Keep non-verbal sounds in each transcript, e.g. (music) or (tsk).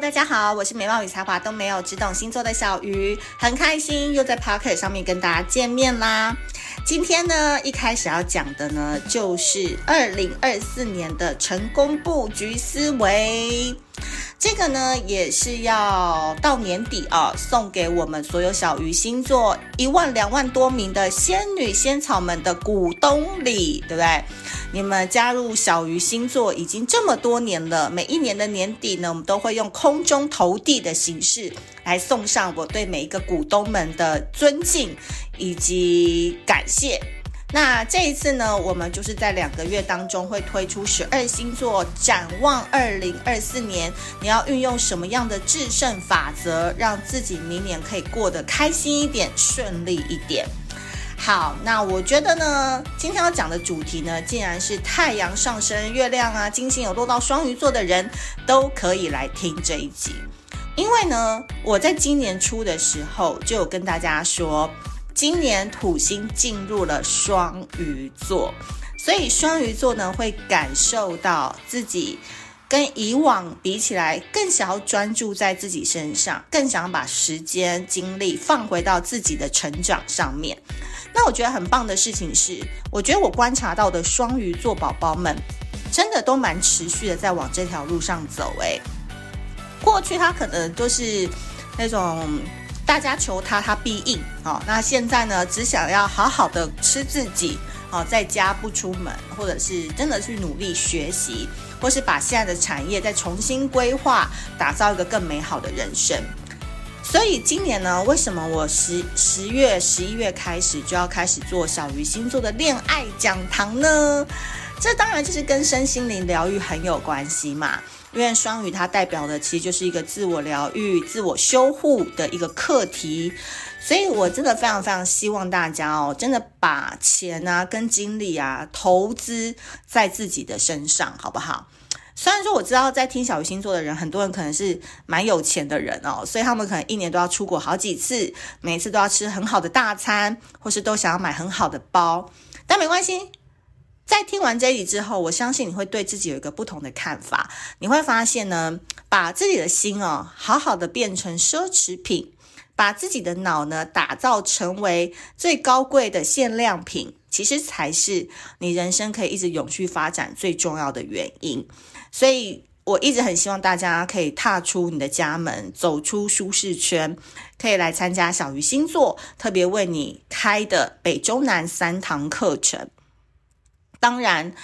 大家好，我是美貌与才华都没有，只懂星座的小鱼，很开心又在 Pocket 上面跟大家见面啦。今天呢，一开始要讲的呢，就是二零二四年的成功布局思维。这个呢，也是要到年底啊，送给我们所有小鱼星座一万两万多名的仙女仙草们的股东礼，对不对？你们加入小鱼星座已经这么多年了，每一年的年底呢，我们都会用空中投递的形式来送上我对每一个股东们的尊敬以及感谢。那这一次呢，我们就是在两个月当中会推出十二星座展望二零二四年，你要运用什么样的制胜法则，让自己明年可以过得开心一点、顺利一点。好，那我觉得呢，今天要讲的主题呢，既然是太阳上升、月亮啊、金星有落到双鱼座的人都可以来听这一集，因为呢，我在今年初的时候就有跟大家说，今年土星进入了双鱼座，所以双鱼座呢会感受到自己跟以往比起来，更想要专注在自己身上，更想要把时间精力放回到自己的成长上面。那我觉得很棒的事情是，我觉得我观察到的双鱼座宝宝们，真的都蛮持续的在往这条路上走。诶，过去他可能都是那种大家求他，他必应。哦，那现在呢，只想要好好的吃自己，哦，在家不出门，或者是真的去努力学习，或是把现在的产业再重新规划，打造一个更美好的人生。所以今年呢，为什么我十十月、十一月开始就要开始做小鱼星座的恋爱讲堂呢？这当然就是跟身心灵疗愈很有关系嘛。因为双鱼它代表的其实就是一个自我疗愈、自我修护的一个课题，所以我真的非常非常希望大家哦，真的把钱啊跟精力啊投资在自己的身上，好不好？虽然说我知道在听小鱼星座的人，很多人可能是蛮有钱的人哦，所以他们可能一年都要出国好几次，每次都要吃很好的大餐，或是都想要买很好的包。但没关系，在听完这一集之后，我相信你会对自己有一个不同的看法。你会发现呢，把自己的心哦，好好的变成奢侈品，把自己的脑呢，打造成为最高贵的限量品，其实才是你人生可以一直永续发展最重要的原因。所以我一直很希望大家可以踏出你的家门，走出舒适圈，可以来参加小鱼星座特别为你开的北中南三堂课程。当然，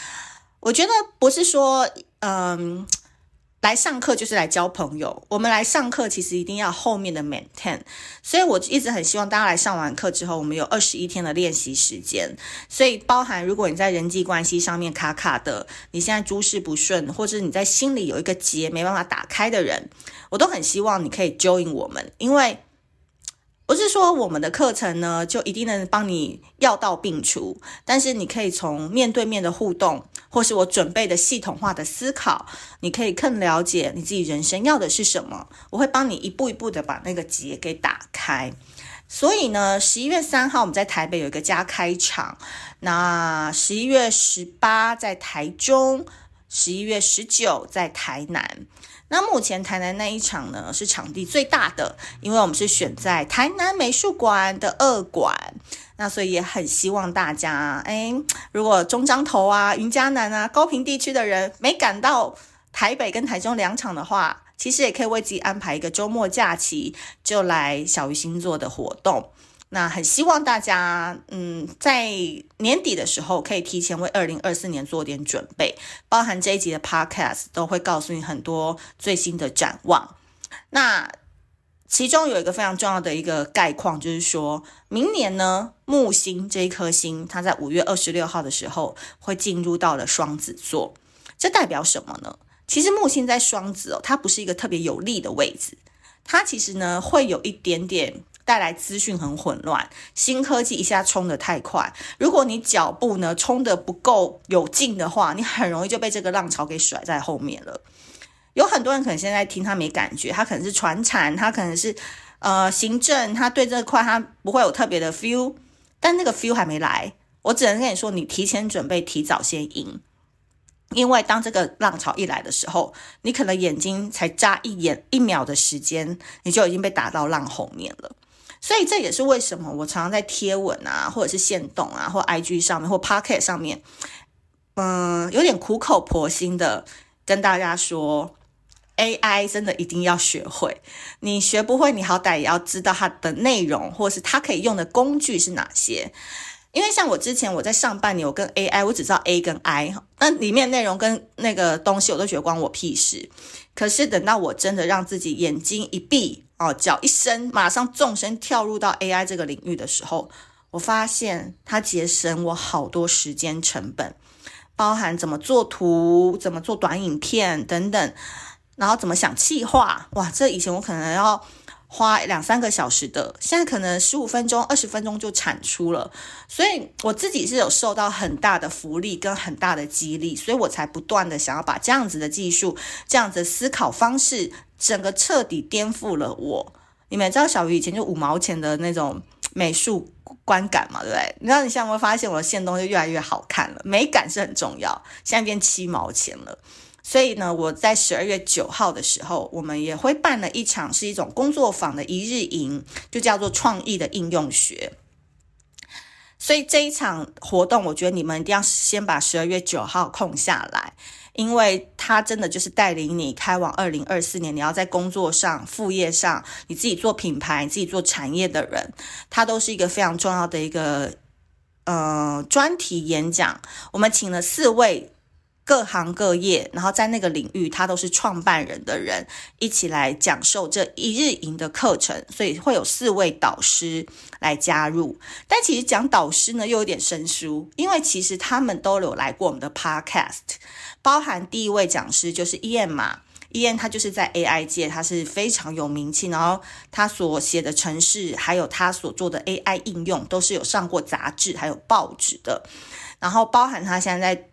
我觉得不是说，嗯。来上课就是来交朋友。我们来上课，其实一定要后面的 maintain。所以我一直很希望大家来上完课之后，我们有二十一天的练习时间。所以包含如果你在人际关系上面卡卡的，你现在诸事不顺，或者你在心里有一个结没办法打开的人，我都很希望你可以 join 我们，因为。不是说我们的课程呢，就一定能帮你药到病除，但是你可以从面对面的互动，或是我准备的系统化的思考，你可以更了解你自己人生要的是什么。我会帮你一步一步的把那个结给打开。所以呢，十一月三号我们在台北有一个加开场，那十一月十八在台中，十一月十九在台南。那目前台南那一场呢，是场地最大的，因为我们是选在台南美术馆的二馆，那所以也很希望大家，哎，如果中彰投啊、云嘉南啊、高屏地区的人没赶到台北跟台中两场的话，其实也可以为自己安排一个周末假期，就来小鱼星座的活动。那很希望大家，嗯，在年底的时候可以提前为二零二四年做点准备，包含这一集的 Podcast 都会告诉你很多最新的展望。那其中有一个非常重要的一个概况，就是说明年呢，木星这一颗星，它在五月二十六号的时候会进入到了双子座，这代表什么呢？其实木星在双子哦，它不是一个特别有利的位置，它其实呢会有一点点。带来资讯很混乱，新科技一下冲得太快，如果你脚步呢冲得不够有劲的话，你很容易就被这个浪潮给甩在后面了。有很多人可能现在听他没感觉，他可能是传产，他可能是呃行政，他对这块他不会有特别的 feel，但那个 feel 还没来，我只能跟你说，你提前准备，提早先赢。因为当这个浪潮一来的时候，你可能眼睛才眨一眼一秒的时间，你就已经被打到浪后面了。所以这也是为什么我常常在贴文啊，或者是线动啊，或 IG 上面，或 Pocket 上面，嗯，有点苦口婆心的跟大家说，AI 真的一定要学会。你学不会，你好歹也要知道它的内容，或是它可以用的工具是哪些。因为像我之前我在上半年，我跟 AI，我只知道 A 跟 I，那里面内容跟那个东西，我都觉得关我屁事。可是等到我真的让自己眼睛一闭，哦，脚一伸，马上纵身跳入到 AI 这个领域的时候，我发现它节省我好多时间成本，包含怎么做图、怎么做短影片等等，然后怎么想企划，哇，这以前我可能要。花两三个小时的，现在可能十五分钟、二十分钟就产出了，所以我自己是有受到很大的福利跟很大的激励，所以我才不断的想要把这样子的技术、这样子的思考方式，整个彻底颠覆了我。你们知道小鱼以前就五毛钱的那种美术观感嘛，对不对？你知道你现在会发现我的线东就越来越好看了？美感是很重要，现在变七毛钱了。所以呢，我在十二月九号的时候，我们也会办了一场是一种工作坊的一日营，就叫做创意的应用学。所以这一场活动，我觉得你们一定要先把十二月九号空下来，因为它真的就是带领你开往二零二四年。你要在工作上、副业上，你自己做品牌、你自己做产业的人，它都是一个非常重要的一个呃专题演讲。我们请了四位。各行各业，然后在那个领域，他都是创办人的人，一起来讲授这一日营的课程，所以会有四位导师来加入。但其实讲导师呢，又有点生疏，因为其实他们都有来过我们的 Podcast，包含第一位讲师就是 Ian 嘛，Ian 他就是在 AI 界他是非常有名气，然后他所写的城市，还有他所做的 AI 应用，都是有上过杂志还有报纸的，然后包含他现在在。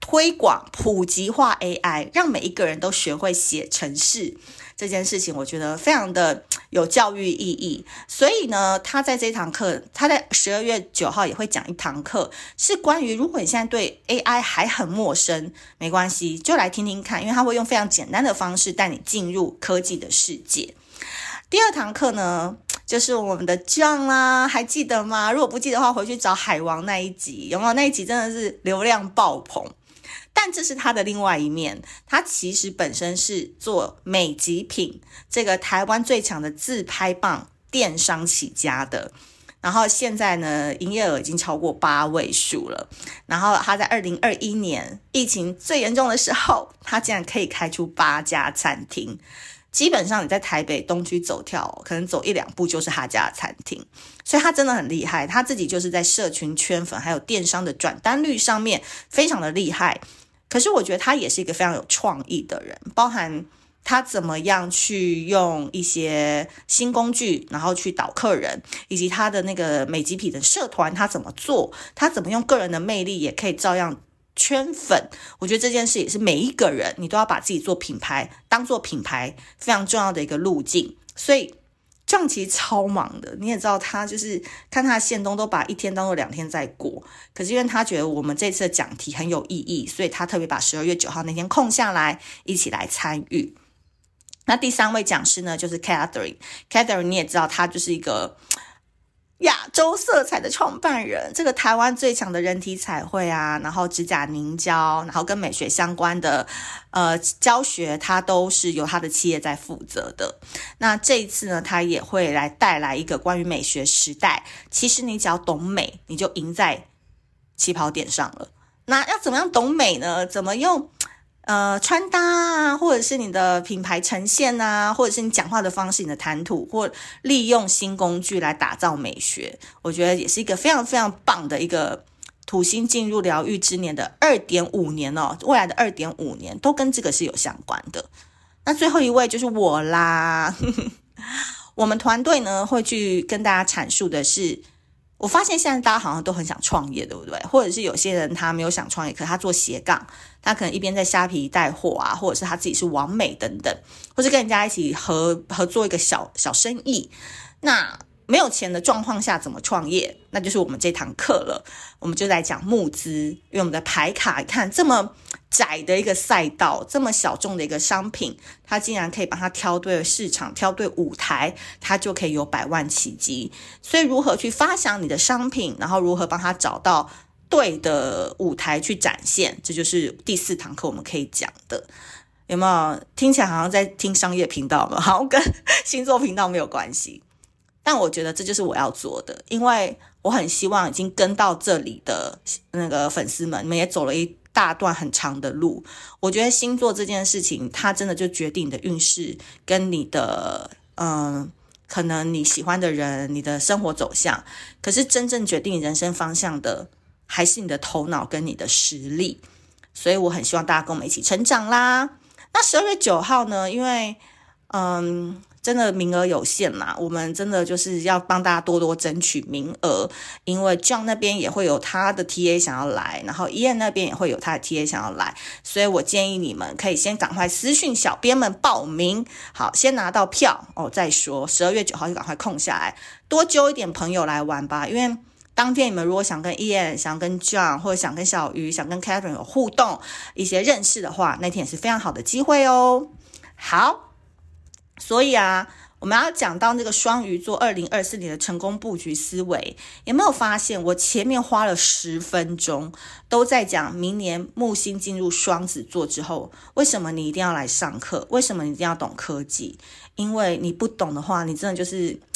推广普及化 AI，让每一个人都学会写程式这件事情，我觉得非常的 (tsk) 有教育意义。所以呢，他在这堂课，他在十二月九号也会讲一堂课，是关于如果你现在对 AI 还很陌生，没关系，就来听听看，因为他会用非常简单的方式带你进入科技的世界。第二堂课呢，就是我们的 John 啦，还记得吗？如果不记得的话，回去找海王那一集，有没有？那一集真的是流量爆棚。但这是他的另外一面，他其实本身是做美极品这个台湾最强的自拍棒电商起家的，然后现在呢，营业额已经超过八位数了。然后他在二零二一年疫情最严重的时候，他竟然可以开出八家餐厅，基本上你在台北东区走跳，可能走一两步就是他家的餐厅，所以他真的很厉害。他自己就是在社群圈粉还有电商的转单率上面非常的厉害。可是我觉得他也是一个非常有创意的人，包含他怎么样去用一些新工具，然后去导客人，以及他的那个美极品的社团他怎么做，他怎么用个人的魅力也可以照样圈粉。我觉得这件事也是每一个人你都要把自己做品牌当做品牌非常重要的一个路径，所以。这样其实超忙的，你也知道他就是看他的限动都把一天当做两天在过。可是因为他觉得我们这次的讲题很有意义，所以他特别把十二月九号那天空下来，一起来参与。那第三位讲师呢，就是 Catherine，Catherine 你也知道，他就是一个。亚洲色彩的创办人，这个台湾最强的人体彩绘啊，然后指甲凝胶，然后跟美学相关的呃教学，他都是由他的企业在负责的。那这一次呢，他也会来带来一个关于美学时代。其实你只要懂美，你就赢在起跑点上了。那要怎么样懂美呢？怎么用？呃，穿搭啊，或者是你的品牌呈现啊，或者是你讲话的方式、你的谈吐，或利用新工具来打造美学，我觉得也是一个非常非常棒的一个土星进入疗愈之年的二点五年哦，未来的二点五年都跟这个是有相关的。那最后一位就是我啦，(laughs) 我们团队呢会去跟大家阐述的是。我发现现在大家好像都很想创业，对不对？或者是有些人他没有想创业，可是他做斜杠，他可能一边在虾皮带货啊，或者是他自己是完美等等，或是跟人家一起合合作一个小小生意。那没有钱的状况下怎么创业？那就是我们这堂课了。我们就来讲募资，因为我们的牌卡，你看这么窄的一个赛道，这么小众的一个商品，它竟然可以帮他挑对了市场，挑对舞台，他就可以有百万奇迹。所以，如何去发想你的商品，然后如何帮他找到对的舞台去展现，这就是第四堂课我们可以讲的。有没有听起来好像在听商业频道吗？好像跟星座频道没有关系。但我觉得这就是我要做的，因为我很希望已经跟到这里的那个粉丝们，你们也走了一大段很长的路。我觉得星座这件事情，它真的就决定你的运势跟你的嗯，可能你喜欢的人，你的生活走向。可是真正决定人生方向的，还是你的头脑跟你的实力。所以我很希望大家跟我们一起成长啦。那十二月九号呢？因为，嗯，真的名额有限嘛，我们真的就是要帮大家多多争取名额。因为 John 那边也会有他的 TA 想要来，然后 Ian 那边也会有他的 TA 想要来，所以我建议你们可以先赶快私讯小编们报名，好，先拿到票哦再说。十二月九号就赶快空下来，多揪一点朋友来玩吧，因为。当天你们如果想跟 Ian、想跟 John 或者想跟小鱼、想跟 Catherine 有互动、一些认识的话，那天也是非常好的机会哦。好，所以啊，我们要讲到那个双鱼座二零二四年的成功布局思维，有没有发现我前面花了十分钟都在讲明年木星进入双子座之后，为什么你一定要来上课？为什么你一定要懂科技？因为你不懂的话，你真的就是。(tsk)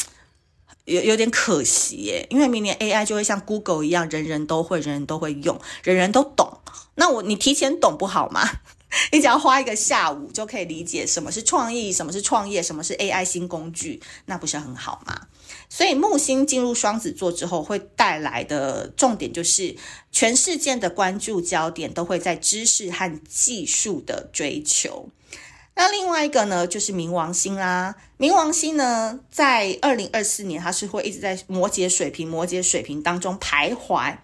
有有点可惜耶，因为明年 AI 就会像 Google 一样，人人都会，人人都会用，人人都懂。那我你提前懂不好吗？(laughs) 你只要花一个下午就可以理解什么是创意，什么是创业，什么是 AI 新工具，那不是很好吗？所以木星进入双子座之后，会带来的重点就是全世界的关注焦点都会在知识和技术的追求。那另外一个呢，就是冥王星啦。冥王星呢，在二零二四年，它是会一直在摩羯、水瓶、摩羯、水瓶当中徘徊。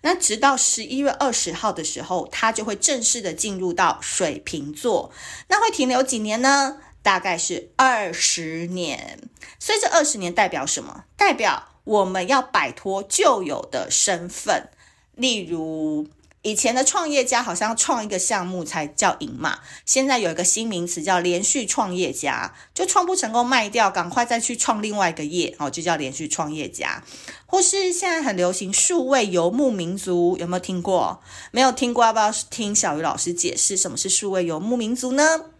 那直到十一月二十号的时候，它就会正式的进入到水瓶座。那会停留几年呢？大概是二十年。所以这二十年代表什么？代表我们要摆脱旧有的身份，例如。以前的创业家好像创一个项目才叫赢嘛，现在有一个新名词叫连续创业家，就创不成功卖掉，赶快再去创另外一个业，哦，就叫连续创业家。或是现在很流行数位游牧民族，有没有听过？没有听过，要不要听小鱼老师解释什么是数位游牧民族呢？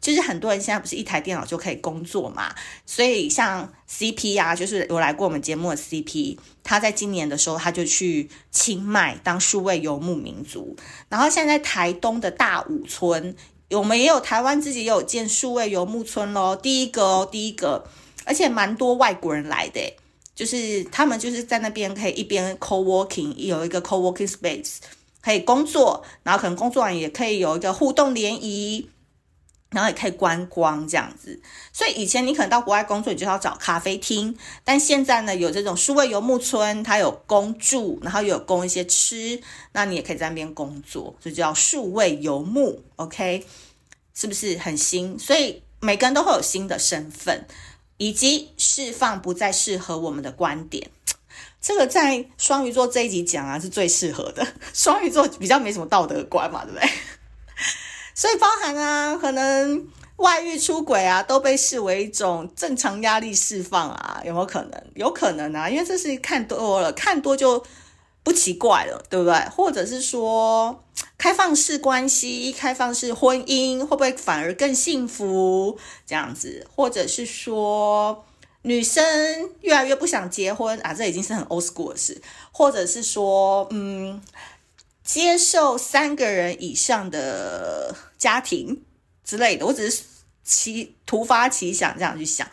就是很多人现在不是一台电脑就可以工作嘛，所以像 CP 啊，就是有来过我们节目的 CP，他在今年的时候他就去清迈当数位游牧民族，然后现在在台东的大武村，我们也有台湾自己也有建数位游牧村咯，第一个哦，第一个，而且蛮多外国人来的，就是他们就是在那边可以一边 co-working，有一个 co-working space 可以工作，然后可能工作完也可以有一个互动联谊。然后也可以观光这样子，所以以前你可能到国外工作，你就要找咖啡厅，但现在呢，有这种数位游牧村，它有供住，然后有供一些吃，那你也可以在那边工作，这就叫数位游牧，OK，是不是很新？所以每个人都会有新的身份，以及释放不再适合我们的观点，这个在双鱼座这一集讲啊是最适合的，双鱼座比较没什么道德观嘛，对不对？所以包含啊，可能外遇出轨啊，都被视为一种正常压力释放啊，有没有可能？有可能啊，因为这是看多了，看多就不奇怪了，对不对？或者是说开放式关系、开放式婚姻，会不会反而更幸福？这样子，或者是说女生越来越不想结婚啊，这已经是很 old school 的事，或者是说，嗯。接受三个人以上的家庭之类的，我只是奇突发奇想这样去想，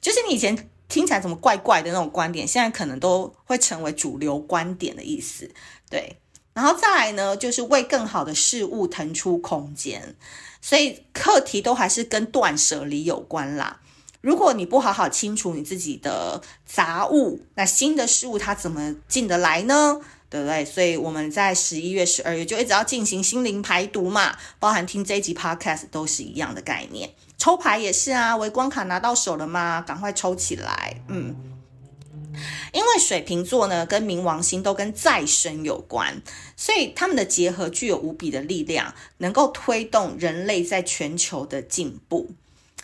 就是你以前听起来怎么怪怪的那种观点，现在可能都会成为主流观点的意思。对，然后再来呢，就是为更好的事物腾出空间，所以课题都还是跟断舍离有关啦。如果你不好好清除你自己的杂物，那新的事物它怎么进得来呢？对不对？所以我们在十一月、十二月就一直要进行心灵排毒嘛，包含听这一集 podcast 都是一样的概念。抽牌也是啊，微光卡拿到手了吗？赶快抽起来。嗯，因为水瓶座呢跟冥王星都跟再生有关，所以他们的结合具有无比的力量，能够推动人类在全球的进步。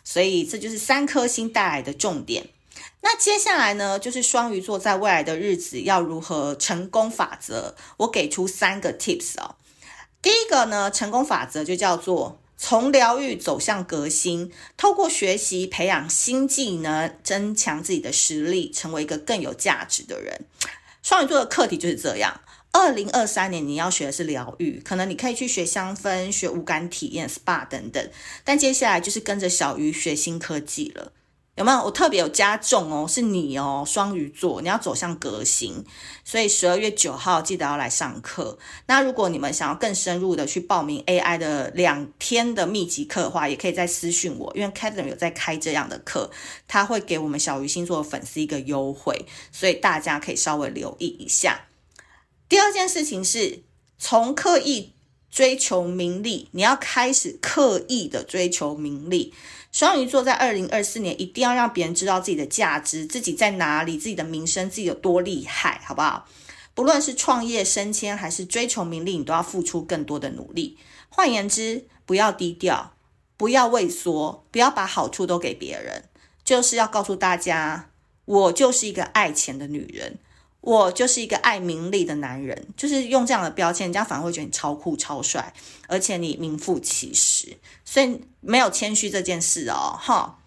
所以这就是三颗星带来的重点。那接下来呢，就是双鱼座在未来的日子要如何成功法则，我给出三个 tips 哦。第一个呢，成功法则就叫做从疗愈走向革新，透过学习培养新技能，增强自己的实力，成为一个更有价值的人。双鱼座的课题就是这样。二零二三年你要学的是疗愈，可能你可以去学香氛、学无感体验、SPA 等等，但接下来就是跟着小鱼学新科技了。有没有？我特别有加重哦，是你哦，双鱼座，你要走向革新，所以十二月九号记得要来上课。那如果你们想要更深入的去报名 AI 的两天的密集课的话，也可以再私讯我，因为 Katelyn 有在开这样的课，他会给我们小鱼星座的粉丝一个优惠，所以大家可以稍微留意一下。第二件事情是从刻意追求名利，你要开始刻意的追求名利。双鱼座在二零二四年一定要让别人知道自己的价值，自己在哪里，自己的名声，自己有多厉害，好不好？不论是创业、升迁，还是追求名利，你都要付出更多的努力。换言之，不要低调，不要畏缩，不要把好处都给别人，就是要告诉大家，我就是一个爱钱的女人。我就是一个爱名利的男人，就是用这样的标签，人家反而会觉得你超酷超帅，而且你名副其实，所以没有谦虚这件事哦，哈。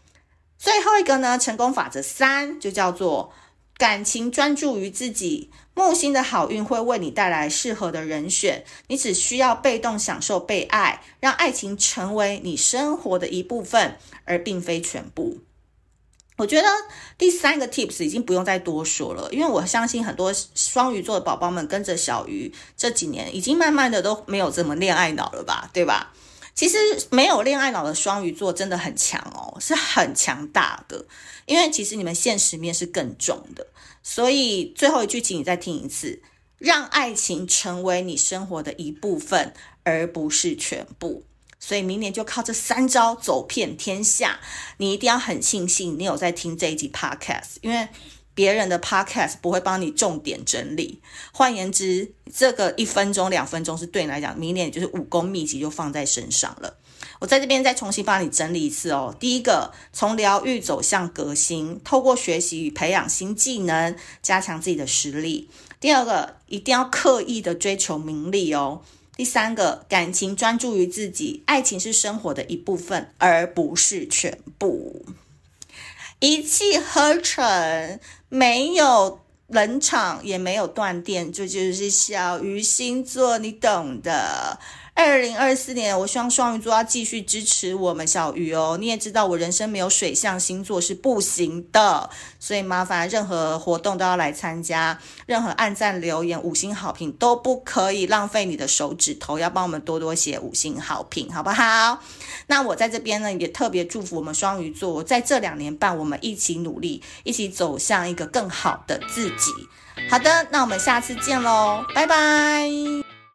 最后一个呢，成功法则三就叫做感情专注于自己，木星的好运会为你带来适合的人选，你只需要被动享受被爱，让爱情成为你生活的一部分，而并非全部。我觉得第三个 tips 已经不用再多说了，因为我相信很多双鱼座的宝宝们跟着小鱼这几年，已经慢慢的都没有这么恋爱脑了吧，对吧？其实没有恋爱脑的双鱼座真的很强哦，是很强大的，因为其实你们现实面是更重的。所以最后一句，请你再听一次，让爱情成为你生活的一部分，而不是全部。所以明年就靠这三招走遍天下，你一定要很庆幸你有在听这一集 podcast，因为别人的 podcast 不会帮你重点整理。换言之，这个一分钟、两分钟是对你来讲，明年就是武功秘籍就放在身上了。我在这边再重新帮你整理一次哦。第一个，从疗愈走向革新，透过学习与培养新技能，加强自己的实力。第二个，一定要刻意的追求名利哦。第三个，感情专注于自己，爱情是生活的一部分，而不是全部。一气呵成，没有冷场，也没有断电，这就，是小鱼星座，你懂的。二零二四年，我希望双鱼座要继续支持我们小鱼哦。你也知道，我人生没有水象星座是不行的，所以麻烦任何活动都要来参加，任何按赞、留言、五星好评都不可以浪费你的手指头，要帮我们多多写五星好评，好不好？那我在这边呢，也特别祝福我们双鱼座，在这两年半，我们一起努力，一起走向一个更好的自己。好的，那我们下次见喽，拜拜。